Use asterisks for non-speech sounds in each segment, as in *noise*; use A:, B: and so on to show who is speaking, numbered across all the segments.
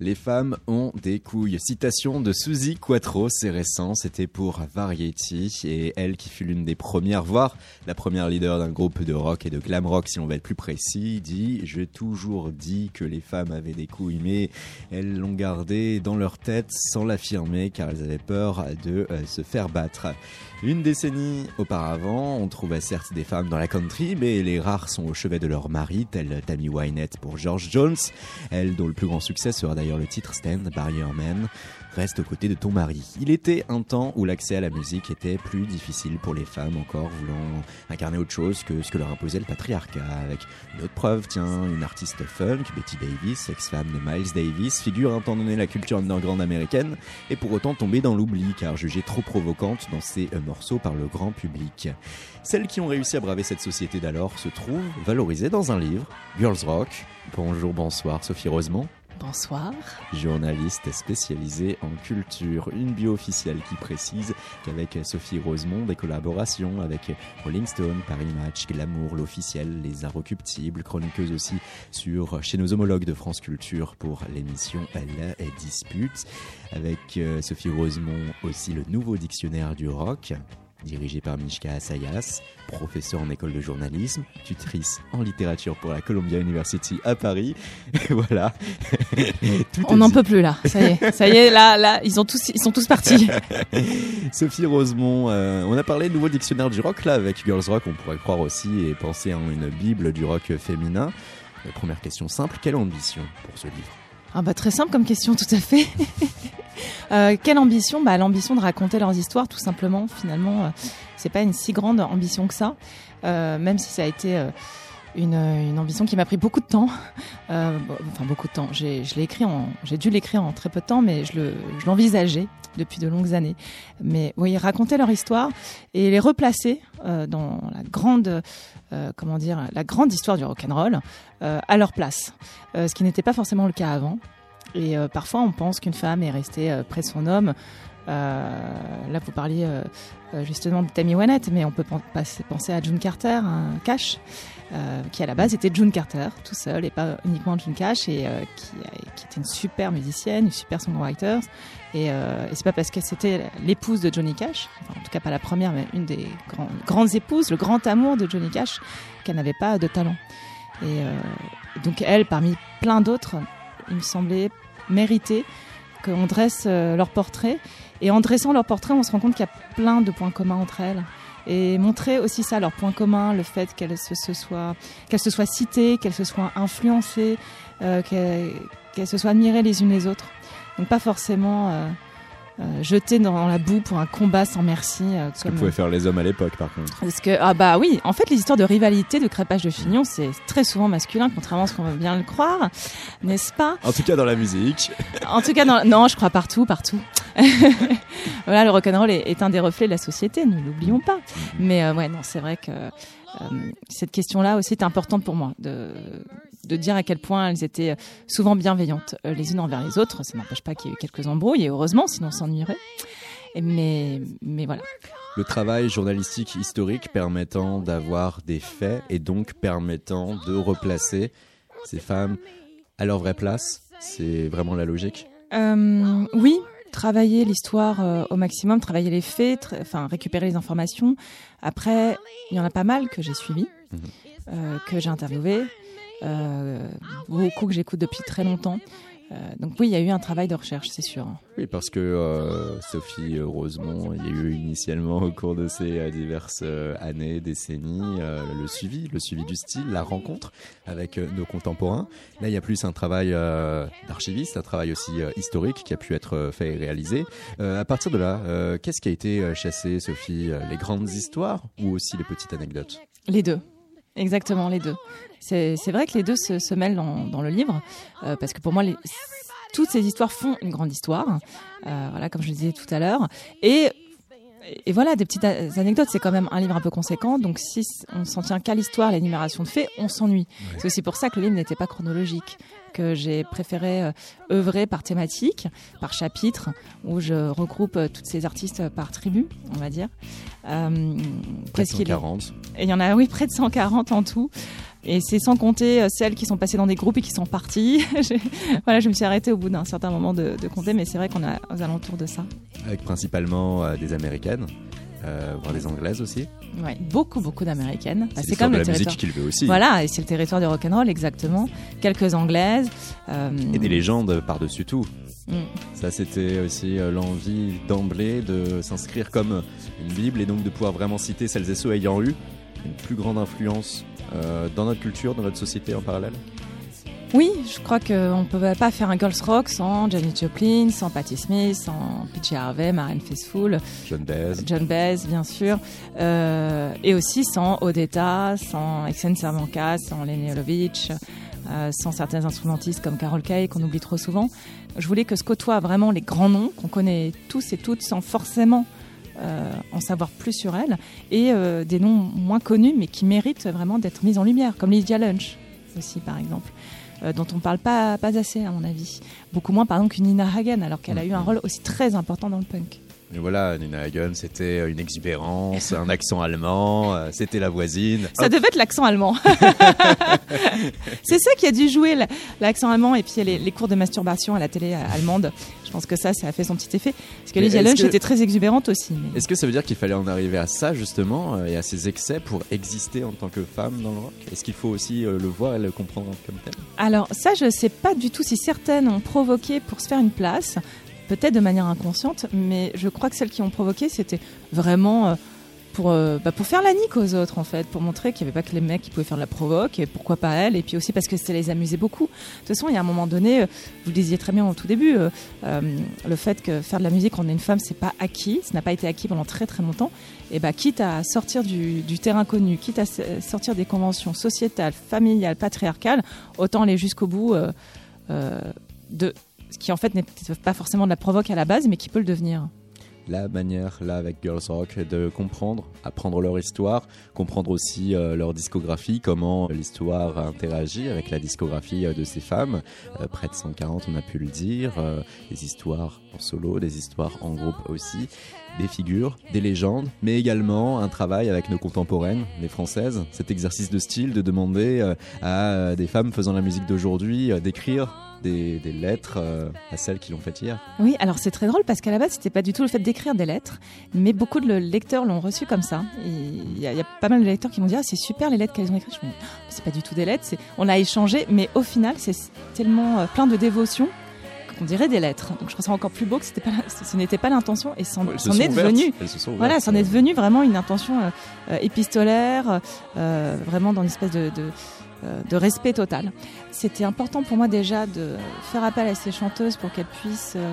A: Les femmes ont des couilles. Citation de Suzy Quattro, c'est récent, c'était pour Variety, et elle qui fut l'une des premières, voire la première leader d'un groupe de rock et de glam rock, si on veut être plus précis, dit « J'ai toujours dit que les femmes avaient des couilles, mais elles l'ont gardé dans leur tête sans l'affirmer, car elles avaient peur de euh, se faire battre. » Une décennie auparavant, on trouvait certes des femmes dans la country, mais les rares sont au chevet de leur mari, tel Tammy Wynette pour George Jones, elle dont le plus grand succès sera d'ailleurs le titre Stand By Your Man reste aux côtés de ton mari. Il était un temps où l'accès à la musique était plus difficile pour les femmes encore voulant incarner autre chose que ce que leur imposait le patriarcat. Avec une autre preuve, tiens, une artiste funk, Betty Davis, ex-femme de Miles Davis, figure un temps donné la culture underground américaine et pour autant tombée dans l'oubli car jugée trop provocante dans ses euh, morceaux par le grand public. Celles qui ont réussi à braver cette société d'alors se trouvent valorisées dans un livre, Girls Rock. Bonjour, bonsoir, Sophie Rosemont.
B: Bonsoir.
A: Journaliste spécialisée en culture. Une bio officielle qui précise qu'avec Sophie Rosemont, des collaborations avec Rolling Stone, Paris Match, Glamour, l'officiel, Les Inrecuptibles, chroniqueuse aussi sur chez nos homologues de France Culture pour l'émission Elle dispute. Avec euh, Sophie Rosemont aussi le nouveau dictionnaire du rock dirigé par Mishka Asayas, professeur en école de journalisme, tutrice en littérature pour la Columbia University à Paris. *laughs* voilà. *laughs*
B: On n'en peut plus là. Ça y est, ça y est. Là, là, ils ont tous, ils sont tous partis. *laughs*
A: Sophie Rosemont, euh, on a parlé de nouveau dictionnaire du rock là avec Girls Rock. On pourrait croire aussi et penser à une bible du rock féminin. Euh, première question simple quelle ambition pour ce livre?
B: Ah bah très simple comme question, tout à fait. Euh, quelle ambition bah, L'ambition de raconter leurs histoires, tout simplement. Finalement, euh, c'est pas une si grande ambition que ça, euh, même si ça a été euh, une, une, ambition qui m'a pris beaucoup de temps. *laughs* enfin, beaucoup de temps. J'ai, je l'ai écrit en, j'ai dû l'écrire en très peu de temps, mais je, le, je l'envisageais depuis de longues années. Mais oui, raconter leur histoire et les replacer dans la grande, comment dire, la grande histoire du rock'n'roll à leur place, ce qui n'était pas forcément le cas avant. Et euh, parfois, on pense qu'une femme est restée euh, près de son homme. Euh, là, vous parliez justement de Tammy Wynette, mais on peut penser à June Carter, un Cash, qui à la base était June Carter, tout seul, et pas uniquement June Cash, et qui, était une super musicienne, une super songwriter. Et, et c'est pas parce que c'était l'épouse de Johnny Cash, en tout cas pas la première, mais une des grandes épouses, le grand amour de Johnny Cash, qu'elle n'avait pas de talent. Et donc elle, parmi plein d'autres, il me semblait mérité qu'on dresse euh, leur portrait. Et en dressant leur portrait, on se rend compte qu'il y a plein de points communs entre elles. Et montrer aussi ça, leur point commun, le fait qu'elles se, soient, citées, qu'elles se soient influencées, euh, qu'elles se soient admirées les unes les autres. Donc pas forcément euh, jeté dans la boue pour un combat sans merci.
A: Euh, Ce que pouvaient faire les hommes à l'époque, par contre.
B: Parce que ah bah oui, en fait, les histoires de rivalité, de crépage de chignon, c'est très souvent masculin, contrairement à ce qu'on veut bien le croire, n'est-ce pas?
A: En tout cas dans la musique.
B: en tout cas, dans... non, je crois partout, partout. *laughs* voilà, le rock'n'roll est, est un des reflets de la société, ne l'oublions pas. Mais euh, ouais, non, c'est vrai que euh, cette question-là aussi est importante pour moi, de, de dire à quel point elles étaient souvent bienveillantes euh, les unes envers les autres. Ça n'empêche pas qu'il y ait eu quelques embrouilles, et heureusement, sinon on s'ennuierait. Mais, mais voilà.
A: Le travail journalistique historique permettant d'avoir des faits et donc permettant de replacer ces femmes à leur vraie place, c'est vraiment la logique?
B: Euh, Oui, travailler l'histoire euh, au maximum, travailler les faits, enfin récupérer les informations. Après, il y en a pas mal que j'ai suivi, mhm. euh, que j'ai interviewé, euh, beaucoup que j'écoute depuis très longtemps. Euh, donc oui, il y a eu un travail de recherche, c'est sûr.
A: Oui, parce que euh, Sophie Rosemont, il y a eu initialement au cours de ces euh, diverses années, décennies, le suivi, le suivi du style, la rencontre avec nos contemporains. Là, il y a plus un travail d'archiviste, un travail aussi historique qui a pu être fait et réalisé. à partir de là, qu'est-ce qui a été chassé, Sophie? Les grandes histoires ou aussi les petites anecdotes?
B: Les deux. Exactement, les deux. C'est vrai que les deux se, mêlent dans, dans, le livre, euh, parce que pour moi, les, toutes ces histoires font une grande histoire, euh, voilà, comme je le disais tout à l'heure, et et voilà, des petites anecdotes. C'est quand même un livre un peu conséquent. Donc, si on s'en tient qu'à l'histoire, l'énumération de faits, on s'ennuie. C'est aussi pour ça que le livre n'était pas chronologique, que j'ai préféré euh, œuvrer par thématique, par chapitre, où je regroupe euh, toutes ces artistes par tribu, on va dire.
A: Euh, près de 140.
B: Et il y en a, oui, près de 140 en tout. Et c'est sans compter euh, celles qui sont passées dans des groupes et qui sont parties. *laughs* voilà, je me suis arrêtée au bout d'un certain moment de, compter, mais c'est vrai qu'on a aux alentours de ça.
A: Avec principalement euh, des américaines. Euh, voire des anglaises aussi.
B: Ouais, beaucoup, beaucoup d'américaines.
A: Bah, c'est comme le la musique qu'il veut aussi.
B: Voilà, et c'est le territoire du rock'n'roll, exactement. Quelques anglaises.
A: Et des légendes par-dessus tout. Mm. Ça, c'était aussi l'envie d'emblée de s'inscrire comme une Bible et donc de pouvoir vraiment citer celles et ceux ayant eu une plus grande influence euh, dans notre culture, dans notre société en parallèle
B: oui, je crois qu'on ne peut pas faire un girls rock sans Janis Joplin, sans Patti Smith, sans PJ Harvey, Marianne Faithfull,
A: John Baez,
B: John Baez bien sûr, euh, et aussi sans Odetta, sans Exen Sermanka, sans Lenny Olovitch, euh, sans certains instrumentistes comme Carol Kay qu'on oublie trop souvent. Je voulais que ce côtoie vraiment les grands noms qu'on connaît tous et toutes sans forcément euh, en savoir plus sur elle, et euh, des noms moins connus, mais qui méritent vraiment d'être mis en lumière, comme Lydia Lunch aussi, par exemple. Euh, dont on ne parle pas, pas assez, à mon avis. Beaucoup moins, par exemple, qu'une Nina Hagen, alors qu'elle a eu un rôle aussi très important dans le punk.
A: Et voilà, Nina Hagen, c'était une exubérance, un accent allemand, c'était la voisine.
B: Ça devait être l'accent allemand. *laughs* c'est ça qui a dû jouer l'accent allemand et puis les, les, cours de masturbation à la télé allemande. Je pense que ça, ça a fait son petit effet. Parce que Lydia Lunch était très exubérante aussi.
A: Est-ce que ça veut dire qu'il fallait en arriver à ça, justement, euh, et à ces excès pour exister en tant que femme dans le rock? Est-ce qu'il faut aussi euh, le voir et le comprendre comme tel?
B: Alors, ça, je ne sais pas du tout si certaines ont provoqué pour se faire une place peut-être de manière inconsciente, mais je crois que celles qui ont provoqué, c'était vraiment euh, pour, euh, bah, pour faire la nique aux autres en fait, pour montrer qu'il n'y avait pas que les mecs qui pouvaient faire de la provoque et pourquoi pas elles, et puis aussi parce que ça les amusait beaucoup. De toute façon, il y a un moment donné, euh, vous le disiez très bien au tout début, euh, le fait que faire de la musique quand on est une femme, c'est pas acquis, ça n'a pas été acquis pendant très très longtemps, et bah quitte à sortir du, du terrain connu, quitte à sortir des conventions sociétales, familiales, patriarcales, autant aller jusqu'au bout de ce qui en fait n'est pas forcément de la provoque à la base, mais qui peut le devenir
A: la manière là avec Girls Rock de comprendre, apprendre leur histoire, comprendre aussi euh, leur discographie, comment l'histoire interagit avec la discographie euh, de ces femmes. Euh, près de 140, on a pu le dire, des histoires en solo, des histoires en groupe aussi, des figures, des légendes, mais également un travail avec nos contemporaines, les françaises, cet exercice de style de demander à des femmes faisant la musique d'aujourd'hui d'écrire des, lettres euh, à celles qui l'ont fait hier.
B: Oui, alors c'est très drôle parce qu'à la base, c'était pas du tout le fait d'écrire des lettres, mais beaucoup de lecteurs l'ont reçu comme ça. Il y, a pas mal de lecteurs qui m'ont dit ah, c'est super les lettres qu'elles ont écrites. Je me dis ah, c'est pas du tout des lettres, on a échangé, mais au final, c'est tellement euh, plein de dévotion qu'on dirait des lettres. Donc je trouve ça encore plus beau que pas, ce n'était pas l'intention et c'en est devenu. Voilà, c'en est devenu vraiment une intention euh, épistolaire, vraiment dans une espèce de, de respect total. C'était important pour moi déjà de faire appel à ces chanteuses pour qu'elles puissent euh,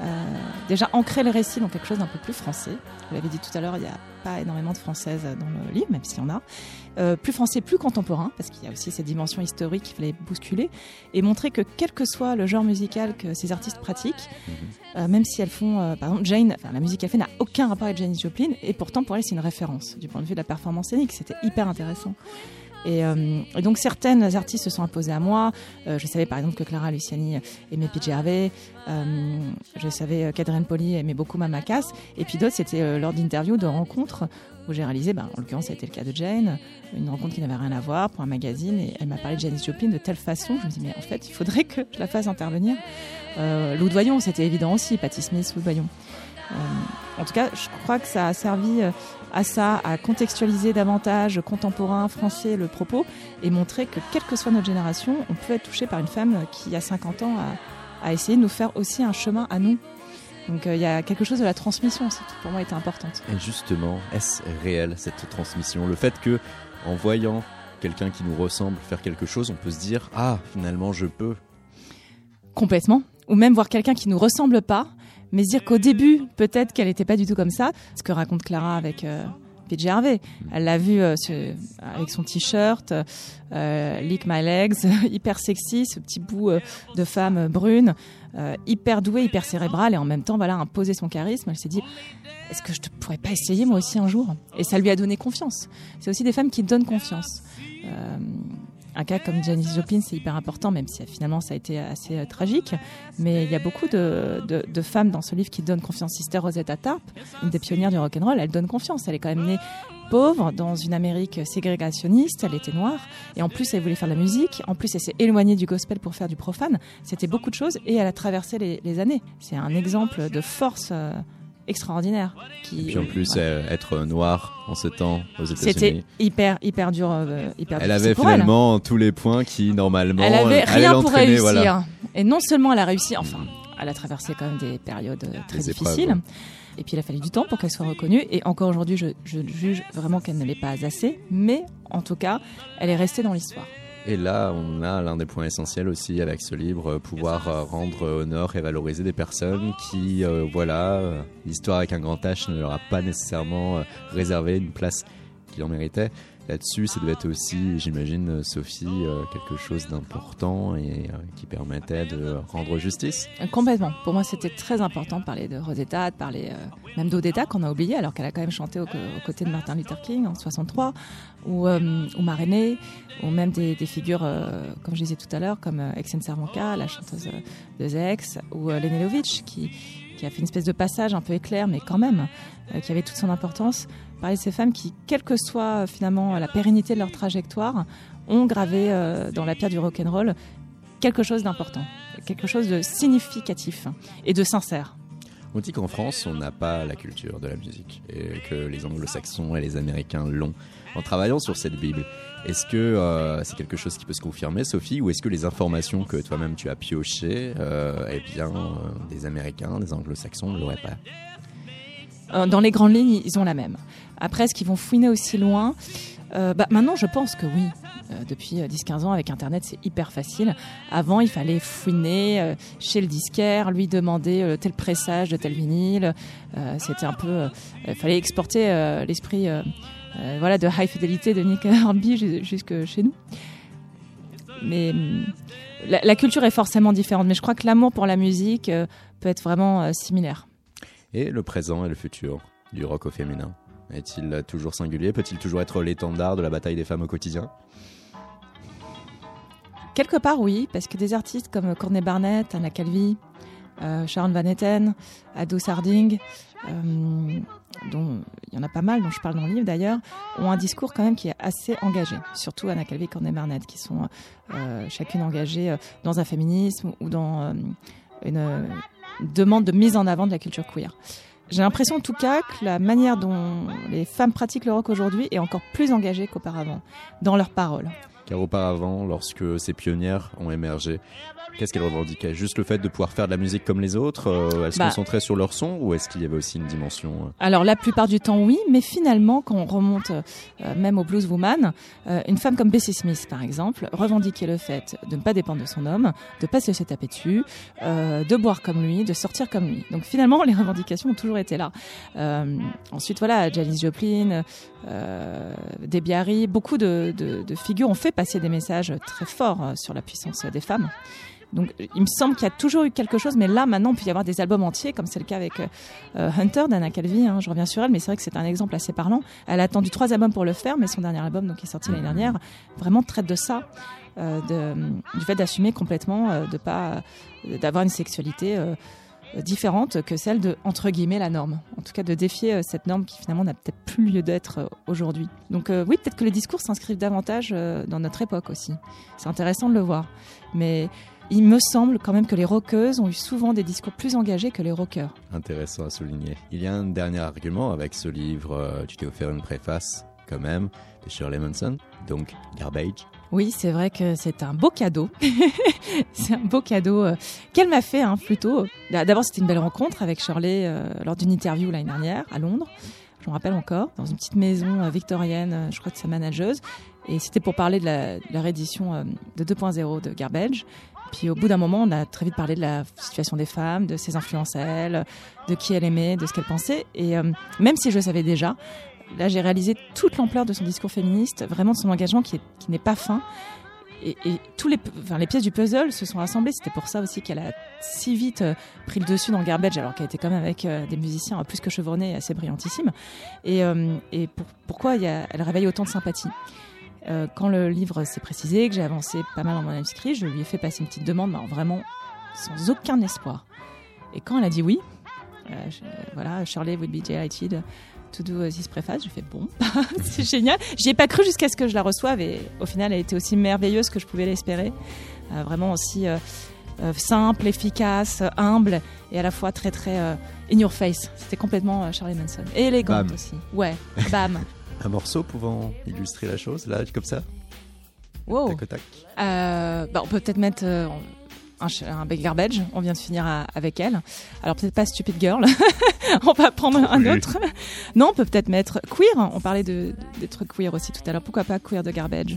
B: euh, déjà ancrer le récit dans quelque chose d'un peu plus français. Vous l'avez dit tout à l'heure, il n'y a pas énormément de françaises dans le livre, même s'il y en a. plus français, plus contemporain, parce qu'il y a aussi cette dimension historique qu'il fallait bousculer, et montrer que quel que soit le genre musical que ces artistes pratiquent, mhm. même si elles font, par exemple, Jane, la musique qu'elle fait n'a aucun rapport avec Janis Joplin, et pourtant pour elle c'est une référence du point de vue de la performance scénique, c'était hyper intéressant. Euh, et, donc certaines artistes se sont imposées à moi. Euh, je savais par exemple que Clara Luciani aimait PJ Harvey. Euh, je savais qu'Adrienne Poli aimait beaucoup Mama Cass. Et puis d'autres, c'était lors d'interviews, de rencontres où j'ai réalisé, ben, en l'occurrence, ça a été le cas de Jane, une rencontre qui n'avait rien à voir pour un magazine. Et elle m'a parlé de Janis Joplin de telle façon. Je me dis, mais en fait, il faudrait que je la fasse intervenir. Euh, Lou Doyon, c'était évident aussi. Patti Smith, Lou Doyon. En tout cas, je crois que ça a servi à ça, à contextualiser davantage contemporain français le propos et montrer que quelle que soit notre génération, on peut être touché par une femme qui, a 50 ans, a, essayé de nous faire aussi un chemin à nous. Donc euh, il y a quelque chose de la transmission aussi qui pour moi était importante.
A: Et justement, est-ce réel cette transmission? Le fait que, en voyant quelqu'un qui nous ressemble faire quelque chose, on peut se dire ah finalement je peux.
B: Complètement. Ou même voir quelqu'un qui nous ressemble pas mais dire qu'au début, peut-être qu'elle n'était pas du tout comme ça, ce que raconte Clara avec, euh, PJ Harvey. Elle l'a vu euh, avec son t-shirt, euh, Lick My Legs, *laughs* hyper sexy, ce petit bout euh, de femme brune, euh, hyper douée, hyper cérébrale et en même temps, voilà, imposer son charisme. Elle s'est dit, est-ce que je ne pourrais pas essayer moi aussi un jour? Et ça lui a donné confiance. C'est aussi des femmes qui donnent confiance. Euh, un cas comme Janis Joplin, c'est hyper important, même si euh, finalement ça a été assez euh, tragique. Mais il y a beaucoup de, femmes dans ce livre qui donnent confiance. Sister Rosetta Tarp, une des pionnières du rock'n'roll, elle donne confiance. Elle est quand même née pauvre dans une Amérique ségrégationniste. Elle était noire et en plus elle voulait faire de la musique. En plus elle s'est éloignée du gospel pour faire du profane. C'était beaucoup de choses et elle a traversé les, années. C'est un exemple de force euh, extraordinaire. Qui,
A: Et puis en plus, euh, être noir en ce temps aux
B: c'était
A: États-Unis.
B: hyper hyper dur, euh, hyper
A: Elle avait
B: elle.
A: finalement tous les points qui normalement
B: Elle avait
A: allaient
B: rien pour réussir.
A: voilà.
B: Et non seulement elle a réussi, enfin, elle a traversé quand même des périodes euh, très
A: Des épreuves,
B: difficiles.
A: ouais.
B: Et puis il a fallu du temps pour qu'elle soit reconnue. Et encore aujourd'hui, je, je juge vraiment qu'elle ne l'est pas assez. Mais en tout cas, elle est restée dans l'histoire.
A: Et là, on a l'un des points essentiels aussi avec ce livre, euh, pouvoir euh, rendre honneur et valoriser des personnes qui, euh, voilà, l'histoire avec un grand H ne leur a pas nécessairement réservé une place qu'ils en méritaient. Là-dessus, ça devait être aussi, j'imagine, euh, Sophie, euh, quelque chose d'important et euh, qui permettait de rendre justice.
B: Complètement. Pour moi, c'était très important de parler de Rosetta, de parler même d'Odetta qu'on a oublié, alors qu'elle a quand même chanté aux, côtés de Martin Luther King en 63, ou, euh, ou Marénée, ou même des, figures, comme je disais tout à l'heure, comme Exen Sermonka, la chanteuse de Zex, ou euh, Lene Lovitch, qui, qui a fait une espèce de passage un peu éclair, mais quand même, euh, qui avait toute son importance. Parler de ces femmes qui, quelle que soit euh, finalement la pérennité de leur trajectoire, ont gravé euh, dans la pierre du rock'n'roll quelque chose d'important, quelque chose de significatif et de sincère.
A: On dit qu'en France, on n'a pas la culture de la musique et que les anglo-saxons et les américains l'ont. En travaillant sur cette Bible, est-ce que euh, c'est quelque chose qui peut se confirmer, Sophie, ou est-ce que les informations que toi-même tu as piochées, euh, eh bien, euh, des Américains, des anglo-saxons ne l'auraient pas
B: Dans les grandes lignes, ils ont la même. Après, est-ce qu'ils vont fouiner aussi loin? Euh, bah, Maintenant, je pense que oui. Euh, depuis euh, 10-15 ans, avec Internet, c'est hyper facile. Avant, il fallait fouiner euh, chez le disquaire, lui demander euh, tel pressage de tel vinyle. Euh, C'était un peu... euh, Il fallait exporter euh, l'esprit euh, euh, voilà, de high fidélité de Nick *laughs* Hornby jus- jusque chez nous. Mais hum, la, culture est forcément différente. Mais je crois que l'amour pour la musique euh, peut être vraiment euh, similaire.
A: Et le présent et le futur du rock au féminin? Est-il toujours singulier? Peut-il toujours être l'étendard de la bataille des femmes au quotidien?
B: Quelque part, oui, parce que des artistes comme Courtney Barnett, Anna Calvi, euh, Sharon Van Etten, Ado Sarding, euh, dont il y en a pas mal, dont je parle dans le livre d'ailleurs, ont un discours quand même qui est assez engagé. Surtout Anna Calvi et Courtney Barnett, qui sont euh, chacune engagées dans un féminisme ou dans une demande de mise en avant de la culture queer. J'ai l'impression en tout cas que la manière dont les femmes pratiquent le rock aujourd'hui est encore plus engagée qu'auparavant dans leurs paroles.
A: Car auparavant, lorsque ces pionnières ont émergé, qu'est-ce qu'elles revendiquaient? Juste le fait de pouvoir faire de la musique comme les autres euh, Elles se
B: Bah.
A: concentraient sur leur son ou est-ce qu'il y avait aussi une dimension euh,
B: Alors la plupart du temps oui, mais finalement quand on remonte euh, même au blues woman, une femme comme Bessie Smith par exemple revendiquait le fait de ne pas dépendre de son homme, de pas se laisser taper dessus, de boire comme lui, de sortir comme lui. Donc finalement *laughs* les revendications ont toujours été là. Ensuite voilà, Janis Joplin, Debbie Harry, beaucoup de, de- de figures ont fait passer des messages très forts euh, sur la puissance des femmes. Donc, il me semble qu'il y a toujours eu quelque chose, mais là, maintenant, il peut y avoir des albums entiers, comme c'est le cas avec euh, euh, Hunter d'Anna Calvi. hein, je reviens sur elle, mais c'est vrai que c'est un exemple assez parlant. Elle a attendu trois albums pour le faire, mais son dernier album, donc qui est sorti l'année dernière, vraiment traite de ça, du fait d'assumer complètement, de pas, d'avoir une sexualité différente que celle de entre guillemets la norme. En tout cas, de défier euh, cette norme qui finalement n'a peut-être plus lieu d'être euh, aujourd'hui. Donc euh, oui, peut-être que les discours s'inscrivent davantage dans notre époque aussi. C'est intéressant de le voir, mais il me semble quand même que les rockeuses ont eu souvent des discours plus engagés que les rockers.
A: intéressant à souligner Il y a un dernier argument avec ce livre, tu t'es offert une préface quand même, de Shirley Manson, donc Garbage.
B: Oui, c'est vrai que c'est un beau cadeau. *laughs* c'est un beau cadeau euh, qu'elle m'a fait hein, plutôt. D'abord, c'était une belle rencontre avec Shirley euh, lors d'une interview l'année dernière à Londres. Je me rappelle encore, dans une petite maison euh, victorienne, je crois de sa manageuse. Et c'était pour parler de la, de réédition de 2.0 de Garbage. Puis au bout d'un moment, on a très vite parlé de la situation des femmes, de ses influences à elle, de qui elle aimait, de ce qu'elle pensait. Et même si je le savais déjà,
C: là, j'ai réalisé toute l'ampleur de son discours féministe, vraiment de son engagement qui, n'est pas fin. Et, et, tous les, enfin, les pièces du puzzle se sont rassemblées. C'était pour ça aussi qu'elle a si vite euh, pris le dessus dans Garbage, alors qu'elle était quand même avec euh, des musiciens plus que chevronnés assez brillantissimes. Et, euh, pourquoi elle réveille autant de sympathie? Quand le livre s'est précisé, que j'ai avancé pas mal dans mon manuscrit, je lui ai fait passer une petite demande, vraiment sans aucun espoir. Et quand elle a dit oui, je, voilà, Shirley would be delighted to do this préface. J'ai fait bon, *laughs* c'est génial. J'y ai pas cru jusqu'à ce que je la reçoive et au final, elle était aussi merveilleuse que je pouvais l'espérer. Euh, vraiment aussi euh, euh, simple, efficace, humble et à la fois très très in your face. C'était complètement Charlie Manson. Et élégante
B: Bam.
C: aussi. Ouais, bam. *laughs*
A: Un morceau pouvant illustrer la chose, là, comme ça?
C: Wow.
A: Tac tac.
C: Bah, on peut peut-être mettre un, Garbage. On vient de finir à- avec elle. Alors peut-être pas Stupid Girl. *laughs* on va prendre un autre. Non, on peut peut-être mettre Queer. On parlait de, de- des trucs queer aussi tout à l'heure. Pourquoi pas Queer de Garbage?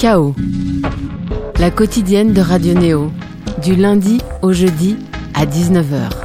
D: Chaos. La quotidienne de Radio Néo. Du lundi au jeudi à 19h.